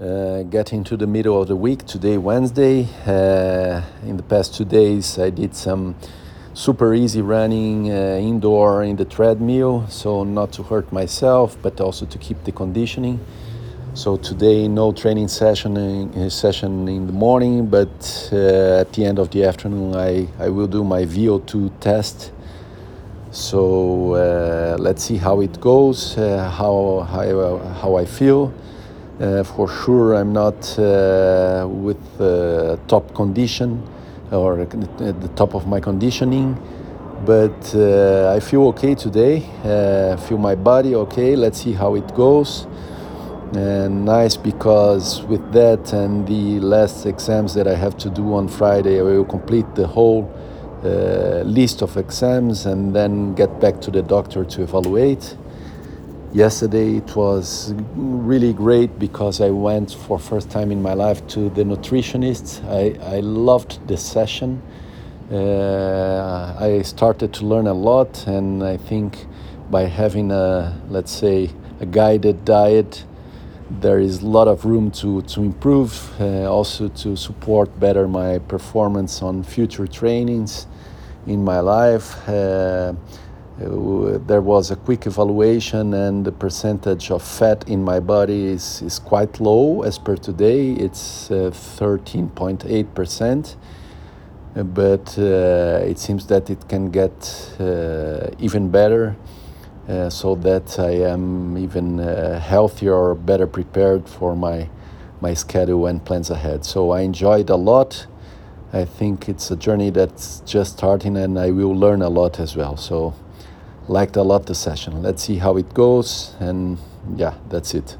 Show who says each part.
Speaker 1: Uh, getting to the middle of the week, today, Wednesday. Uh, in the past two days, I did some super easy running uh, indoor in the treadmill, so not to hurt myself, but also to keep the conditioning. So today, no training session in, session in the morning, but uh, at the end of the afternoon, I, I will do my VO2 test so uh, let's see how it goes, uh, how, how, how I feel. Uh, for sure, I'm not uh, with top condition or at the top of my conditioning, but uh, I feel okay today. Uh, feel my body okay. Let's see how it goes. And nice because with that and the last exams that I have to do on Friday, I will complete the whole uh, list of exams and then get back to the doctor to evaluate. Yesterday it was really great because I went for first time in my life to the nutritionist. I, I loved the session. Uh, I started to learn a lot, and I think by having a let's say a guided diet, there is a lot of room to to improve. Uh, also to support better my performance on future trainings in my life. Uh, uh, there was a quick evaluation, and the percentage of fat in my body is, is quite low as per today. It's 13.8%, uh, but uh, it seems that it can get uh, even better. So that I am even healthier or better prepared for my my schedule and plans ahead. So I enjoyed a lot. I think it's a journey that's just starting and I will learn a lot as well. So, liked a lot the session. Let's see how it goes, and yeah, that's it.